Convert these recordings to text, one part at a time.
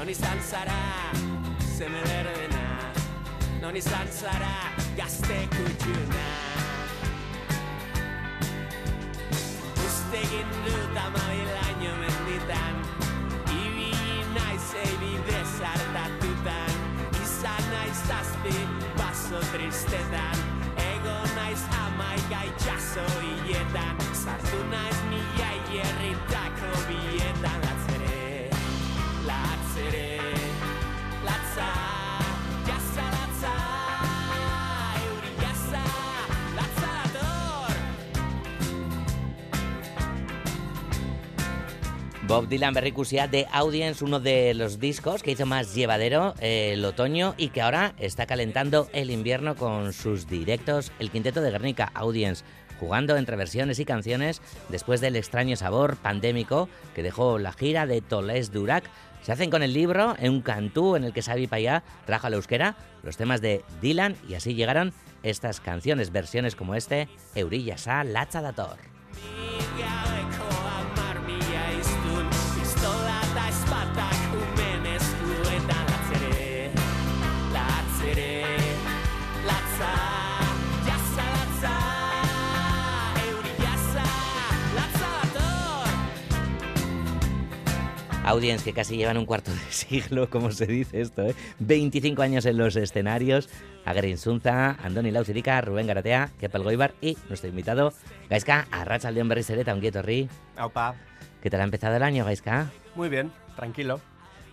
non izan zara zeme berdena. Non izan zara gazte kutxuna. Uste egin dut amabilaino menditan. Ibili naiz ebide zartatutan Izan naiz zazpi baso tristetan. Ego naiz amaika itxaso hiletan. Sartu naiz mila hierritako Bob Dylan berrikusia de Audience, uno de los discos que hizo más llevadero eh, el otoño y que ahora está calentando el invierno con sus directos, el quinteto de Guernica Audience, jugando entre versiones y canciones después del extraño sabor pandémico que dejó la gira de Toles Durac. Se hacen con el libro en un cantú en el que Xavi Payá trajo a la euskera los temas de Dylan y así llegaron estas canciones, versiones como este, Eurilla Sa Latza Dator. Audience que casi llevan un cuarto de siglo, como se dice esto, ¿eh? 25 años en los escenarios. Agerin Zunza, Andoni Lauzirica, Rubén Garatea, Kepel Goibar y nuestro invitado, Gaizka Arratsaldeon Berriz ere eta ongi etorri. Aupa, ¿Qué tal ha empezado el año, Gaizka? muy bien, tranquilo.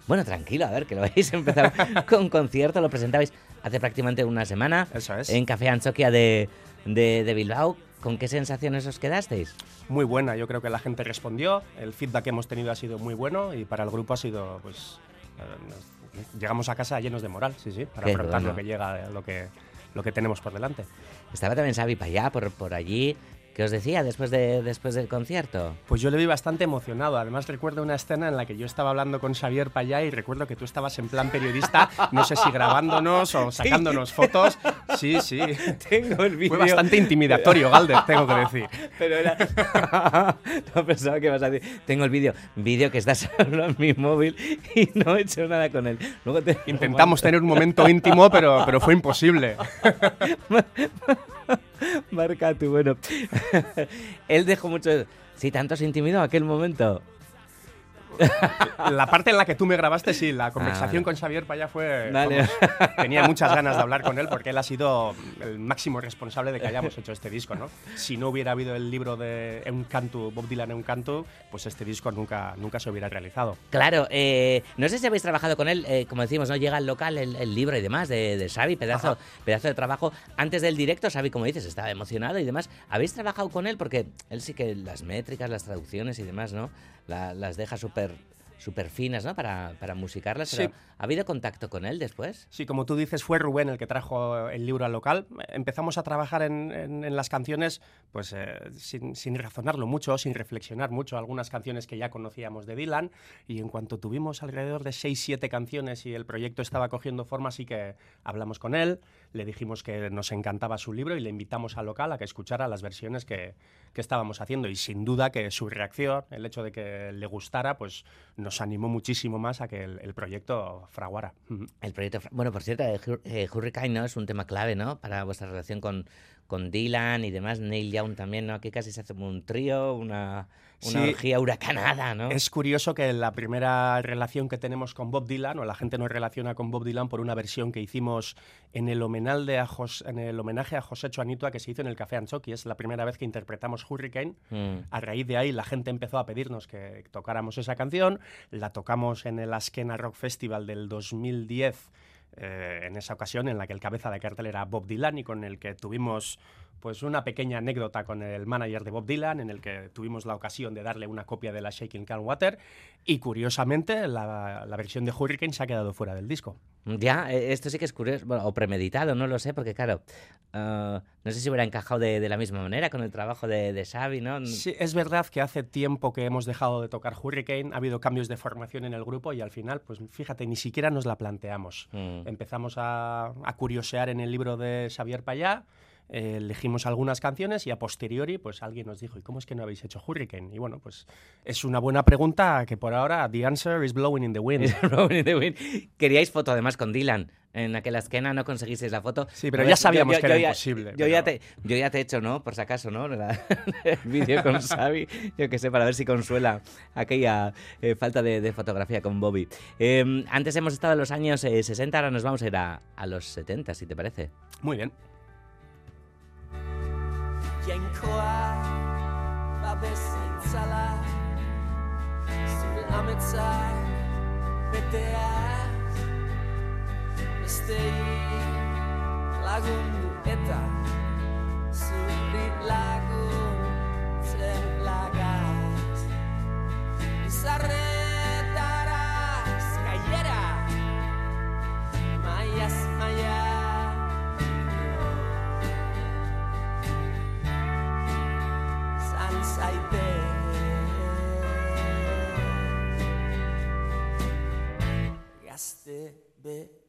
Bueno, tranquilo, a ver, que lo habéis empezado con concierto, lo presentabais hace prácticamente una semana Eso es. en Café Anchoquia de, de, de Bilbao. ¿Con qué sensaciones os quedasteis? Muy buena, yo creo que la gente respondió, el feedback que hemos tenido ha sido muy bueno y para el grupo ha sido, pues, eh, llegamos a casa llenos de moral, sí, sí, para Qué afrontar bueno. lo que llega, lo que, lo que tenemos por delante. Estaba también Xavi Payá por, por allí. ¿Qué os decía después, de, después del concierto? Pues yo le vi bastante emocionado. Además recuerdo una escena en la que yo estaba hablando con Xavier Payá y recuerdo que tú estabas en plan periodista, no sé si grabándonos o sacándonos fotos. Sí, sí. Tengo el Fue bastante intimidatorio, Galder, tengo que decir. Pero era. no pensaba que ibas a decir. Tengo el vídeo. Vídeo que está solo en mi móvil y no he hecho nada con él. Luego te- Intentamos tener un momento íntimo, pero, pero fue imposible. Marca tú, bueno. él dejó mucho. Sí, tanto se intimidó aquel momento. La parte en la que tú me grabaste, sí, la conversación vale. con Xavier Paya fue... Vamos, tenía muchas ganas de hablar con él porque él ha sido el máximo responsable de que hayamos hecho este disco, ¿no? Si no hubiera habido el libro de Un Canto, Bob Dylan Un Canto, pues este disco nunca, nunca se hubiera realizado. Claro, eh, no sé si habéis trabajado con él, eh, como decimos, no llega al local el, el libro y demás de, de Xavi, pedazo, Ajá. pedazo de trabajo. Antes del directo, Xavi, como dices, estaba emocionado y demás. ¿Habéis trabajado con él? Porque él sí que las métricas, las traducciones y demás, ¿no? La- las deja súper súper finas, ¿no? Para, para musicarlas. Sí. pero ¿Ha habido contacto con él después? Sí, como tú dices, fue Rubén el que trajo el libro al local. Empezamos a trabajar en, en- en las canciones pues eh, sin, sin razonarlo mucho, sin reflexionar mucho. Algunas canciones que ya conocíamos de Dylan. Y en cuanto tuvimos alrededor de 6-7 canciones y el proyecto estaba cogiendo forma, sí que hablamos con él. Le dijimos que nos encantaba su libro y le invitamos al local a que escuchara las versiones que, que estábamos haciendo. Y sin duda que su reacción, el hecho de que le gustara, pues nos animó muchísimo más a que el, proyecto fraguara. El proyecto. Bueno, por cierto, eh, eh, Hurricane ¿no? es un tema clave, ¿no? Para vuestra relación con, con Dylan y demás. Neil Young también, ¿no? Aquí casi se hace como un trío, una, una Sí. orgía huracanada, ¿no? Es curioso que la primera relación que tenemos con Bob Dylan, o la gente nos relaciona con Bob Dylan por una versión que hicimos en el, homenal a Jos- en el homenaje a José Chuanitua que se hizo en el Café Anchoqui. Es la primera vez que interpretamos Hurricane. Mm. A raíz de ahí la gente empezó a pedirnos que tocáramos esa canción. La tocamos en el Askena Rock Festival del 2010. Eh, en esa ocasión en la que el cabeza de cartel era Bob Dylan y con el que tuvimos pues una pequeña anécdota con el manager de Bob Dylan en el que tuvimos la ocasión de darle una copia de la Shaking Can Water y curiosamente la, la versión de Hurricane se ha quedado fuera del disco. Ya, eh, esto sí que es curioso, bueno, o premeditado, no lo sé, porque claro, ah, no sé si hubiera encajado de, de la misma manera con el trabajo de, de Xavi, ¿no? Sí, es verdad que hace tiempo que hemos dejado de tocar Hurricane, ha habido cambios de formación en el grupo y al final, pues fíjate, ni siquiera nos la planteamos. Mm. Empezamos a, a curiosear en el libro de Xavier Payá eh, elegimos algunas canciones y a posteriori pues alguien nos dijo, ¿y cómo es que no habéis hecho Hurricane? Y bueno, pues es una buena pregunta que por ahora the answer is blowing in the wind. Blowing in the wind. Queríais foto además con Dylan. En aquella esquena no conseguisteis la foto. Sí, pero ya sabíamos que era ya- imposible, Yo, ya pero- te, yo ya te he hecho, ¿no? Por si acaso, ¿no? La- el vídeo con Xavi, yo que sé, para ver si consuela aquella eh, falta de, de fotografía con Bobby. Eh, antes hemos estado en los años eh, 60, ahora nos vamos a ir a, a los 70, si te parece. Muy bien. Jainkoa babesa itzala Zure ametsa beteaz Bestei lagundu eta Zuri laguntzen lagaz Bizarretara zaite Gazte betiko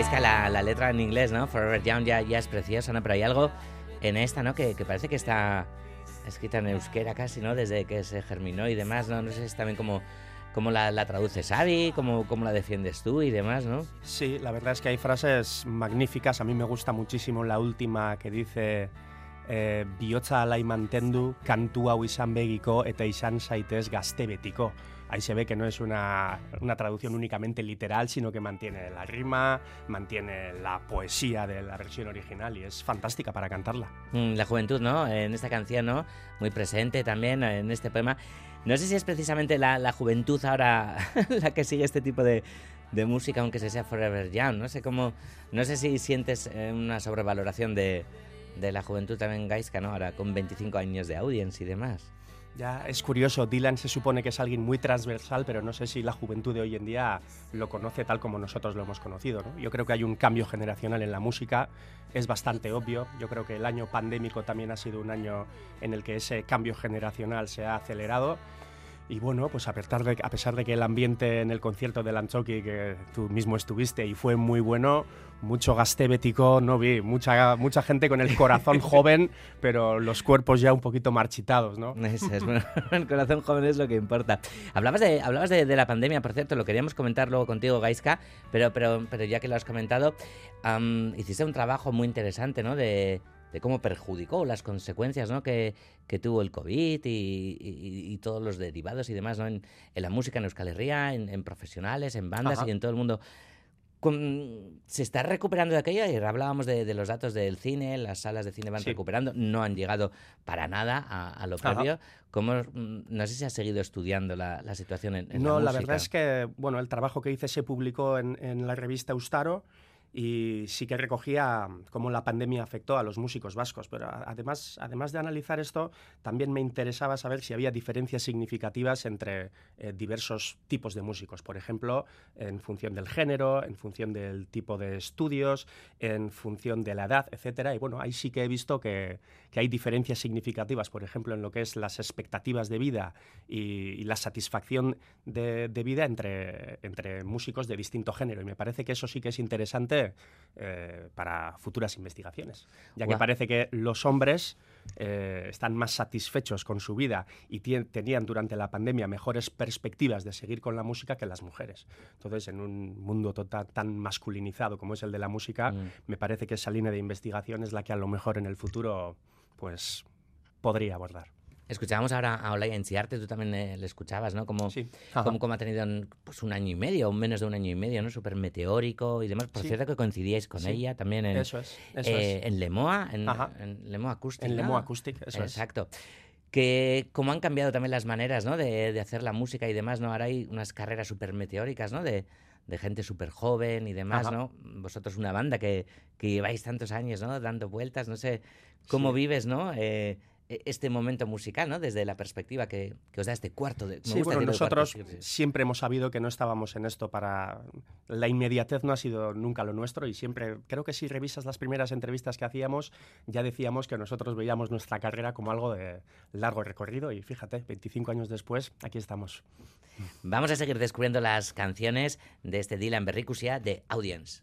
Egiaz Gaisca, la, la letra en inglés, ¿no? Forever Young ya, ya es preciosa, ¿no? Pero hay algo en esta, ¿no? Que, que parece que está escrita en euskera casi, ¿no? Desde que se germinó y demás, ¿no? No sé si también cómo la, la traduces, Xavi, cómo, la defiendes tú y demás, ¿no? Sí, la verdad es que hay frases magníficas. A mí me gusta muchísimo la última que dice eh, bihotza alai mantendu, kantu hau izan begiko eta izan zaitez gazte betiko. Ahí se ve que no es una, una traducción únicamente literal, sino que mantiene la rima, mantiene la poesía de la versión original y es fantástica para cantarla. Mm, La juventud, ¿no? En esta canción, ¿no? Muy presente también en este poema. No sé si es precisamente la, la juventud ahora la que sigue este tipo de, de música, aunque se sea Forever Young. No sé cómo. No sé si sientes eh, una sobrevaloración de, de la juventud también gaisca, ¿no? Ahora con 25 años de audience y demás. Ya es curioso, Dylan se supone que es alguien muy transversal, pero no sé si la juventud de hoy en día lo conoce tal como nosotros lo hemos conocido. ¿no? Yo creo que hay un cambio generacional en la música, es bastante obvio. Yo creo que el año pandémico también ha sido un año en el que ese cambio generacional se ha acelerado. Y bueno, pues a pesar, de, a pesar de que el ambiente en el concierto de Lanchoki, que tú mismo estuviste y fue muy bueno, mucho gastébetico no vi, mucha, mucha gente con el corazón joven, pero los cuerpos ya un poquito marchitados, ¿no? Eso es, bueno, el corazón joven es lo que importa. Hablabas de, hablabas de, de la pandemia, por cierto, lo queríamos comentar luego contigo, Gaiska, pero, pero, pero ya que lo has comentado, am, hiciste un trabajo muy interesante, ¿no? De, de cómo perjudicó las consecuencias ¿no? que, que tuvo el COVID y, y- y todos los derivados y demás ¿no? en, en la música en Euskal Herria, en, en profesionales, en bandas Ajá. y en todo el mundo. Con- ¿Se está recuperando de aquello? Ayer hablábamos de, de los datos del cine, las salas de cine van Sí. recuperando, no han llegado para nada a, a lo Ajá. previo. ¿Cómo, mm, no sé si has seguido estudiando la, la situación en, en no, la la, música. verdad es que bueno, el trabajo que hice se publicó en, en la revista Eustaro y sí que recogía cómo la pandemia afectó a los músicos vascos, pero además, además de analizar esto, también me interesaba saber si había diferencias significativas entre eh, diversos tipos de músicos, por ejemplo, en función del género, en función del tipo de estudios, en función de la edad, etcétera. Y bueno, ahí sí que he visto que, que hay diferencias significativas, por ejemplo, en lo que es las expectativas de vida y, y la satisfacción de, de vida entre, entre músicos de distinto género. Y me parece que eso sí que es interesante eh, para futuras investigaciones, ya que parece que los hombres eh, están más satisfechos con su vida y tenían durante la pandemia mejores perspectivas de seguir con la música que las mujeres. Entonces, en un mundo total, tan masculinizado como es el de la música, Mm. me parece que esa línea de investigación es la que a lo mejor en el futuro pues podría abordar. Escuchábamos ahora a Olaya Enciarte, tú también eh, le escuchabas, ¿no? Como, Sí. como, como ha tenido pues, un año y medio, o menos de un año y medio, ¿no? Súper meteórico y demás. Por Sí. cierto que coincidíais con Sí. ella también en, Eso es. Eso eh, es. en Lemoa, en, Lemoa Acoustic. En ¿no? Lemo Acoustic, eso es. Exacto. Que como han cambiado también las maneras, ¿no? De, de hacer la música y demás, ¿no? Ahora hay unas carreras súper meteóricas, ¿no? De, de gente súper joven y demás, Ajá. ¿no? Vosotros una banda que, que lleváis tantos años, ¿no? Dando vueltas, no sé cómo Sí. vives, ¿no? Eh, este momento musical, ¿no? Desde la perspectiva que, que os da este cuarto de... me Sí, gusta bueno, de nosotros siempre hemos sabido que no estábamos en esto para... La inmediatez no ha sido nunca lo nuestro y siempre, creo que si revisas las primeras entrevistas que hacíamos, ya decíamos que nosotros veíamos nuestra carrera como algo de largo recorrido y fíjate, 25 años después, aquí estamos. Vamos a seguir descubriendo las canciones de este Dylan Berricusia de Audience.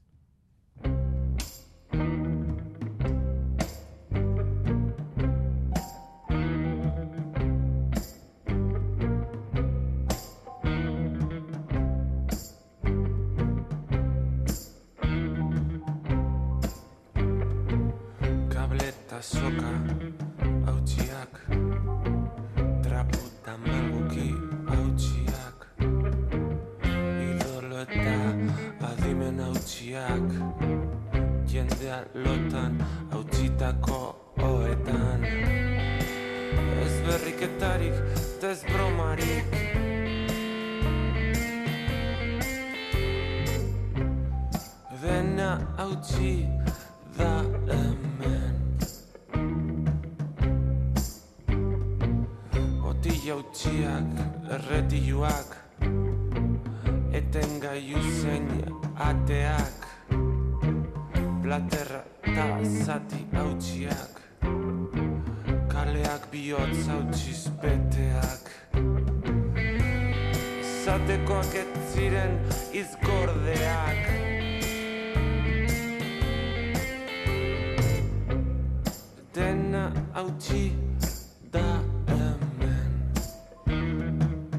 Jendea lotan hautsitako oetan. Ez berriketarik, eta ez bromarik. Dena hautsi zati hautsiak Kaleak bihotz hautsiz beteak. Zatekoak ez ziren izgordeak Dena hautsi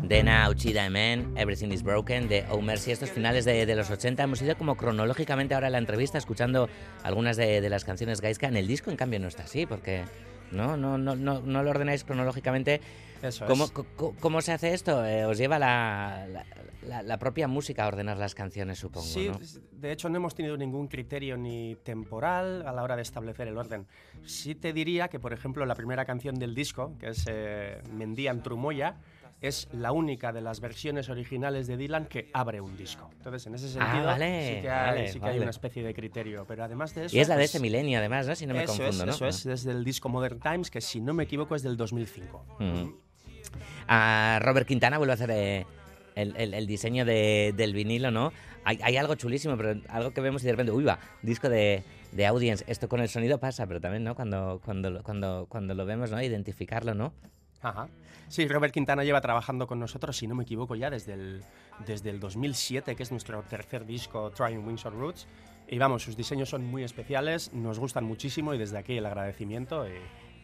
Dena Uchida Emen, Everything is Broken, de Oh Mercy, estos finales de, de los 80. Hemos ido como cronológicamente ahora en la entrevista escuchando algunas de, de las canciones Gaiska. En el disco, en cambio, no está así, porque no, no, no, no, no lo ordenáis cronológicamente. Eso ¿Cómo, es. cómo se hace esto? Eh, os lleva la, la, la- la propia música a ordenar las canciones, supongo, Sí, ¿no? de hecho no hemos tenido ningún criterio ni temporal a la hora de establecer el orden. Sí te diría que, por ejemplo, la primera canción del disco, que es eh, Mendian Trumoya, es la única de las versiones originales de Dylan que abre un disco. Entonces, en ese Ah, sentido, vale, sí que, hay, vale, sí que vale. hay una especie de criterio. Pero además de eso... Y es la de pues, este milenio, además, ¿no? Si no me eso confundo, es, ¿no? Eso es, desde el disco Modern Times, que si no me equivoco es del 2005. Ujú. A Robert Quintana vuelve a hacer eh, el, el- el diseño de- del vinilo, ¿no? Hay, hay algo chulísimo, pero algo que vemos y de repente, uy, va, disco de, de audience. Esto con el sonido pasa, pero también, ¿no? Cuando, cuando, cuando, cuando lo vemos, ¿no? Identificarlo, ¿no? Ajá. Sí, Robert Quintana lleva trabajando con nosotros, si no me equivoco, ya desde el, desde el 2007, que es nuestro tercer disco, Trying Windsor Roots. Y vamos, sus diseños son muy especiales, nos gustan muchísimo y desde aquí el agradecimiento. y-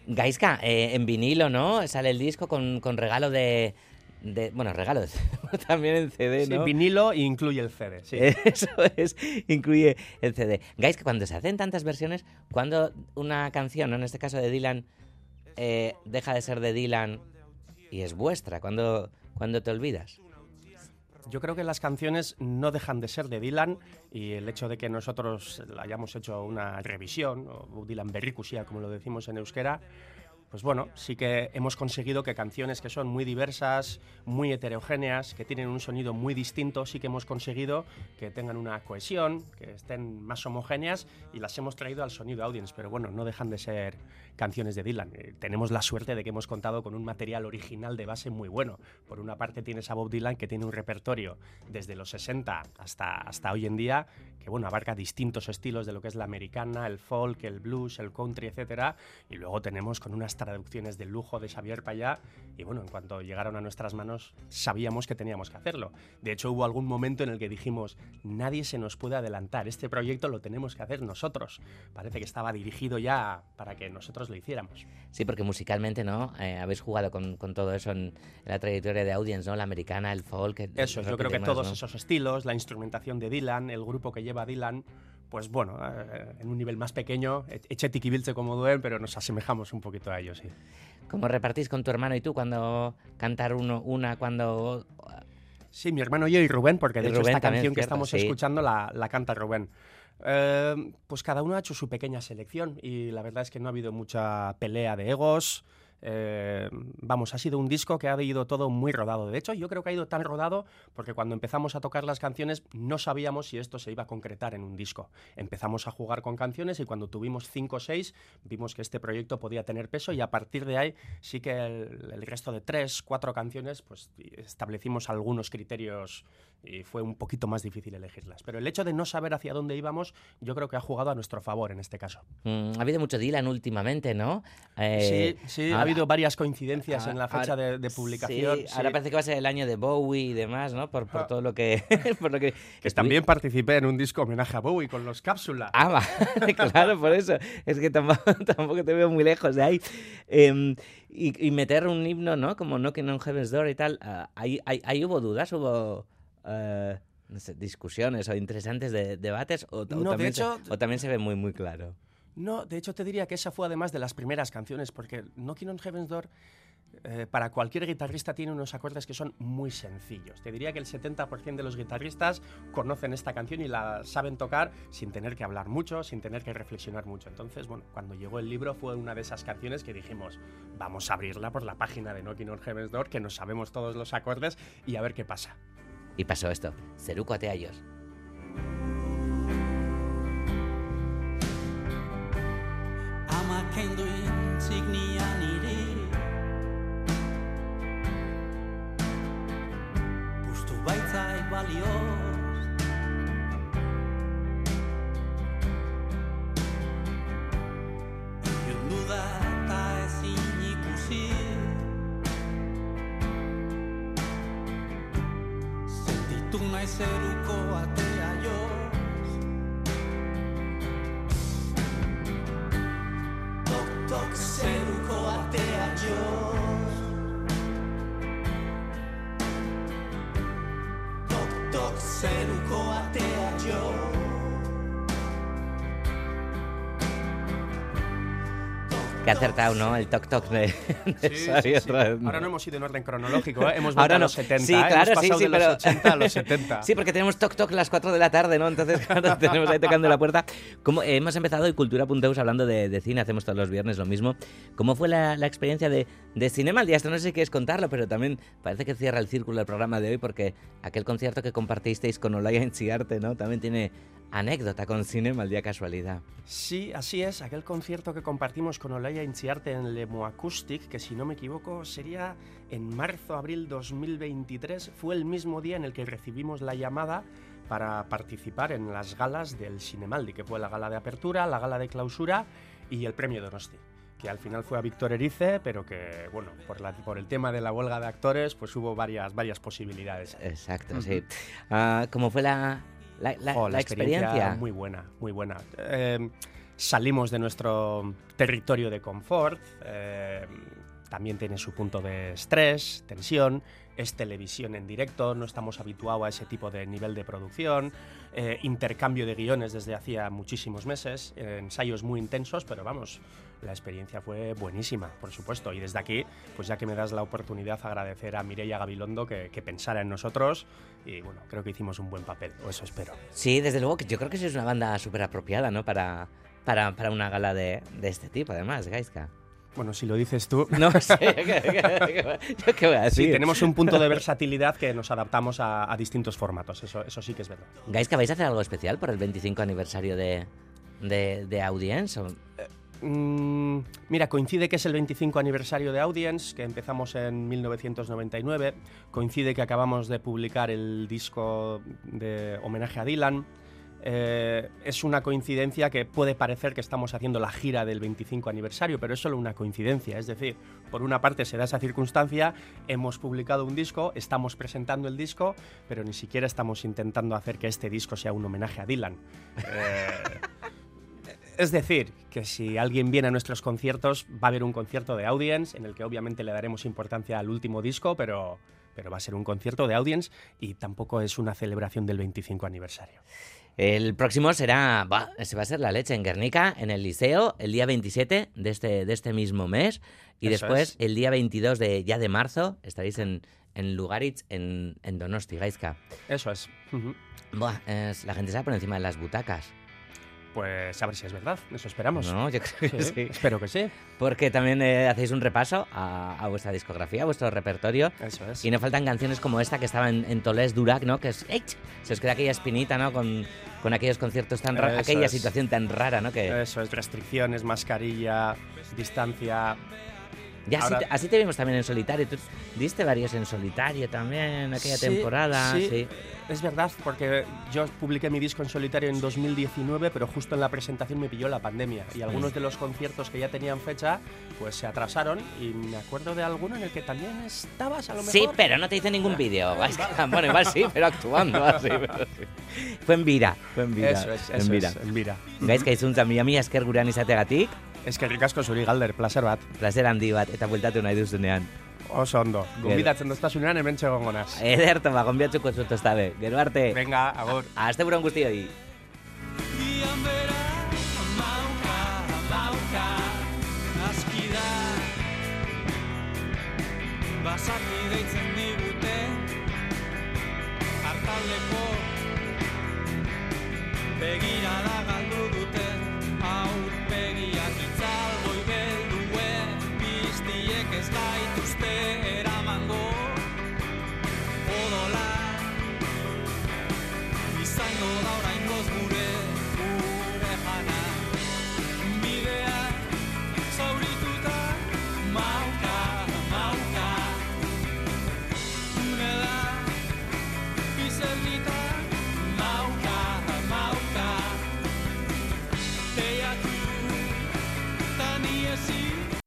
Gaiska, eh, en vinilo, ¿no? Sale el disco con, con regalo de, de- Bueno, regalo de también en CD, Sí, ¿no? vinilo e incluye el CD. Sí. Eso es, incluye el CD. Guys, que cuando se hacen tantas versiones, cuando una canción, en este caso de Dylan, eh, deja de ser de Dylan y es vuestra, cuando, cuando te olvidas. Yo creo que las canciones no dejan de ser de Dylan y el hecho de que nosotros hayamos hecho una revisión, o Dylan Berricusia, como lo decimos en euskera, pues bueno, sí que hemos conseguido que canciones que son muy diversas, muy heterogéneas, que tienen un sonido muy distinto, sí que hemos conseguido que tengan una cohesión, que estén más homogéneas y las hemos traído al sonido audience, pero bueno, no dejan de ser canciones de Dylan. Eh, tenemos la suerte de que hemos contado con un material original de base muy bueno. Por una parte tienes a Bob Dylan que tiene un repertorio desde los 60 hasta, hasta hoy en día que bueno, abarca distintos estilos de lo que es la americana, el folk, el blues, el country, etcétera, y luego tenemos con unas traducciones de lujo de Xavier Payá y bueno, en cuanto llegaron a nuestras manos sabíamos que teníamos que hacerlo. De hecho, hubo algún momento en el que dijimos, nadie se nos puede adelantar, este proyecto lo tenemos que hacer nosotros. Parece que estaba dirigido ya para que nosotros lo hiciéramos. Sí, porque musicalmente, ¿no? Eh, habéis jugado con, con todo eso en, la trayectoria de Audience, ¿no? La americana, el folk. el Eso, yo creo que todos ¿no? esos estilos, la instrumentación de Dylan, el grupo que lleva Dylan, pues bueno, eh, en un nivel más pequeño, etxetik ibiltze como duen, pero nos asemejamos un poquito a ellos, sí. ¿Cómo repartís con tu hermano y tú cuando cantar uno, una, cuando... Sí, mi hermano yo y Rubén, porque de hecho Rubén esta canción que cierto, estamos sí. escuchando la, la canta Rubén. Eh, pues cada uno ha hecho su pequeña selección y la verdad es que no ha habido mucha pelea de egos. Eh, vamos, ha sido un disco que ha ido todo muy rodado. De hecho, yo creo que ha ido tan rodado porque cuando empezamos a tocar las canciones no sabíamos si esto se iba a concretar en un disco. Empezamos a jugar con canciones y cuando tuvimos cinco o seis vimos que este proyecto podía tener peso y a partir de ahí sí que el, el resto de tres, cuatro canciones, pues establecimos algunos criterios y fue un poquito más difícil elegirlas. Pero el hecho de no saber hacia dónde íbamos, yo creo que ha jugado a nuestro favor en este caso. Mm, ha habido mucho Dylan últimamente, ¿no? Eh, sí, sí, ha habido varias coincidencias en la fecha ahora- de, de publicación. sí, sí. ahora parece que va a ser el año de Bowie y demás, ¿no? Por, por Ah. todo lo que... por lo que, Que también participé en un disco homenaje a Bowie con los Cápsula. Ah, va, claro, por eso. Es que tampoco, tampoco te veo muy lejos de ahí. Em, y, y meter un himno, ¿no? Como Knocking on Heaven's Door y tal. ah, ahí, ahí- ahí hubo dudas, hubo eh, no sé, discusiones o interesantes de, debates. O, o No, de también hecho- se, o también se ve muy, muy claro. No, de hecho te diría que esa fue además de las primeras canciones, porque Knocking on Heaven's Door eh, para cualquier guitarrista tiene unos acordes que son muy sencillos. Te diría que el 70% de los guitarristas conocen esta canción y la saben tocar sin tener que hablar mucho, sin tener que reflexionar mucho. Entonces, bueno, cuando llegó el libro fue una de esas canciones que dijimos, vamos a abrirla por la página de Knocking on Heaven's Door, que nos sabemos todos los acordes y a ver qué pasa. Y pasó esto. Seruko Ateayos. Baitzait balioz Ilundu da eta ezin ikusi Sentitu nahi zeruko zeruko arte Que ha acertado, ¿no? El toc toc de, otra vez, ¿no? Ahora no hemos ido en orden cronológico, ¿eh? hemos Ahora vuelto a los 70. Sí, ¿eh? claro, hemos sí, pasado sí, de pero... los 80 a los 70. sí, porque tenemos toc toc a las 4 de la tarde, ¿no? Entonces, claro, tenemos ahí tocando la puerta. ¿Cómo, eh, hemos empezado y Cultura.eus hablando de, de cine, hacemos todos los viernes lo mismo. ¿Cómo fue la, la experiencia de, de Cinema al día? Esto no sé si quieres contarlo, pero también parece que cierra el círculo el programa de hoy porque aquel concierto que compartisteis con Olaya Enchiarte, ¿no? También tiene anécdota con Cinema al día casualidad. Sí, así es. Aquel concierto que compartimos con Olaya Inchiarte en Lemo Acoustic, que si no me equivoco sería en marzo-abril 2023, fue el mismo día en el que recibimos la llamada para participar en las galas del Cinemaldi, que fue la gala de apertura, la gala de clausura y el premio Donosti. Que al final fue a Víctor Erice, pero que, bueno, por, la- por el tema de la huelga de actores, pues hubo varias, varias posibilidades. Exacto, sí. ¿Cómo fue la, la, la- Jo, la experiencia? Muy buena, muy buena. Eh, salimos de nuestro territorio de confort. eh, también tiene su punto de estrés, tensión. Es televisión en directo, no estamos habituados a ese tipo de nivel de producción. Eh, intercambio de guiones desde hacía muchísimos meses. eh, ensayos muy intensos, pero vamos, la experiencia fue buenísima, por supuesto. Y desde aquí, pues ya que me das la oportunidad, agradecer a Mireia Gabilondo que, pensara en nosotros. Y bueno, creo que hicimos un buen papel, o eso espero. Sí, desde luego que yo creo que es una banda súper apropiada, ¿no? Para, para, para una gala de, de este tipo, además, Gaiska. Bueno, si lo dices tú. No sé, ¿qué, qué- voy a Sí, decir? tenemos un punto de versatilidad que nos adaptamos a, a distintos formatos, eso, eso sí que es verdad. Gaiska, ¿vais a hacer algo especial por el 25 aniversario de, de, de Audience? o- Mm, mira, coincide que es el 25 aniversario de Audience, que empezamos en 1999, coincide que acabamos de publicar el disco de homenaje a Dylan. Eh, es una coincidencia que puede parecer que estamos haciendo la gira del 25 aniversario, pero es solo una coincidencia. Es decir, por una parte se da esa circunstancia, hemos publicado un disco, estamos presentando el disco, pero ni siquiera estamos intentando hacer que este disco sea un homenaje a Dylan. Eh, es decir, que si alguien viene a nuestros conciertos, va a haber un concierto de audience en el que obviamente le daremos importancia al último disco, pero, pero va a ser un concierto de audience y tampoco es una celebración del 25 aniversario. El próximo será, va, ese va a ser la leche en Guernica, en el Liceo, el día 27 de este, de este mismo mes. Y Eso después, es. el día 22 de, ya de marzo, estaréis en, en Lugaritz, en, en Donosti, Gaiska. Eso es. Buah, es- la gente se va por encima de las butacas. Pues a ver si es verdad, eso esperamos. No, yo creo que Sí, sí. Espero que sí. Porque también eh, hacéis un repaso a, a vuestra discografía, a vuestro repertorio. Eso es. Y no faltan canciones como esta que estaba en, en Tolés Durac, ¿no? Que es. ¡Ech! Se os queda aquella espinita, ¿no? Con, con aquellos conciertos tan raros. Aquella es. situación tan rara, ¿no? Que Eso es, restricciones, mascarilla, distancia. Ya así, ahora- te, así te vimos también en solitario. Tú diste varios en solitario también, aquella Sí, temporada. sí. sí. Es verdad, porque yo publiqué mi disco en solitario en 2019, pero justo en la presentación me pilló la pandemia. Y algunos de los conciertos que ya tenían fecha, pues se atrasaron. Y me acuerdo de alguno en el que también estabas, a lo mejor. Sí, pero no te hice ningún vídeo. Es que- Bueno, igual sí, pero actuando así. pero sí. Fue en Vira. Fue en Vira. Eso es, en eso Vira. es, en Vira. Gaiz, kaizuntzan mila mila esker gurean izategatik, Es que ricasco zuri galder, placer bat. placer handi bat eta bueltatu nahi duzunean. Oso ondo. Gonbidatzen doztasunean hemen txegongo naz. Ederto, ba, gonbiatzuko zut estabe. Gero arte, Venga, agur. aste buron guztioi. Ian bera amauka, amauka Aski da Basaki deitzen digute Artaldeko Begirada galdu